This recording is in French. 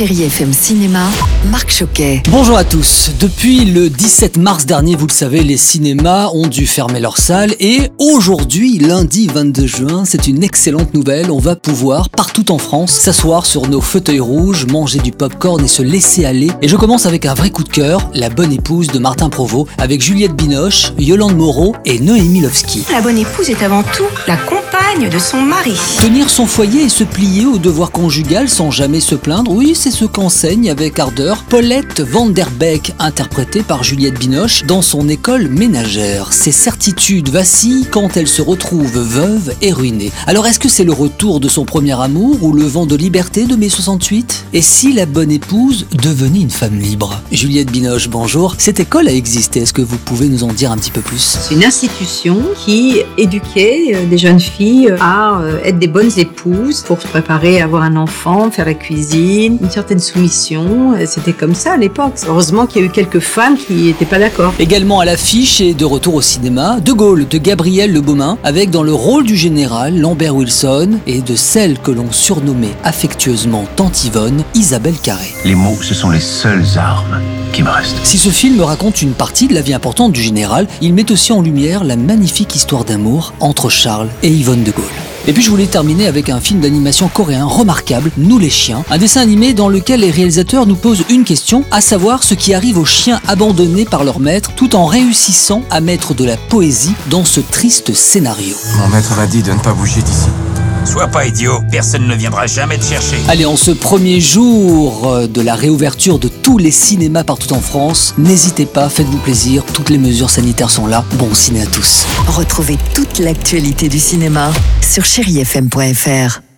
Chérie FM Cinéma, Marc Choquet. Bonjour à tous. Depuis le 17 mars dernier, vous le savez, les cinémas ont dû fermer leurs salles et aujourd'hui, lundi 22 juin, c'est une excellente nouvelle. On va pouvoir, partout en France, s'asseoir sur nos fauteuils rouges, manger du popcorn et se laisser aller. Et je commence avec un vrai coup de cœur, La bonne épouse de Martin Provost, avec Juliette Binoche, Yolande Moreau et Noémie Lovski. La bonne épouse est avant tout la compagne de son mari. Tenir son foyer et se plier au devoir conjugal sans jamais se plaindre, oui, c'est ce qu'enseigne avec ardeur Paulette Vanderbeek, interprétée par Juliette Binoche dans son école ménagère. Ses certitudes vacillent quand elle se retrouve veuve et ruinée. Alors est-ce que c'est le retour de son premier amour ou le vent de liberté de mai 68 Et si la bonne épouse devenait une femme libre? Juliette Binoche, bonjour. Cette école a existé, est-ce que vous pouvez nous en dire un petit peu plus? C'est une institution qui éduquait euh, des jeunes filles à euh, être des bonnes épouses pour se préparer à avoir un enfant, faire la cuisine, une certaine soumission. Euh, C'était comme ça à l'époque. Heureusement qu'il y a eu quelques femmes qui n'étaient pas d'accord. Également à l'affiche et de retour au cinéma, De Gaulle de Gabriel Le Beaumain, avec dans le rôle du général Lambert Wilson et de celle que l'on surnommait affectueusement Tante Yvonne, Isabelle Carré. Les mots, ce sont les seules armes qui me restent. Si ce film raconte une partie de la vie importante du général, il met aussi en lumière la magnifique histoire d'amour entre Charles et Yvonne de Et puis je voulais terminer avec un film d'animation coréen remarquable, Nous les chiens, un dessin animé dans lequel les réalisateurs nous posent une question, à savoir ce qui arrive aux chiens abandonnés par leur maître, tout en réussissant à mettre de la poésie dans ce triste scénario. Mon maître m'a dit de ne pas bouger d'ici. Sois pas idiot, personne ne viendra jamais te chercher. Allez, en ce premier jour euh, de la réouverture de tous les cinémas partout en France, n'hésitez pas, faites-vous plaisir, toutes les mesures sanitaires sont là. Bon ciné à tous. Retrouvez toute l'actualité du cinéma sur chérifm.fr.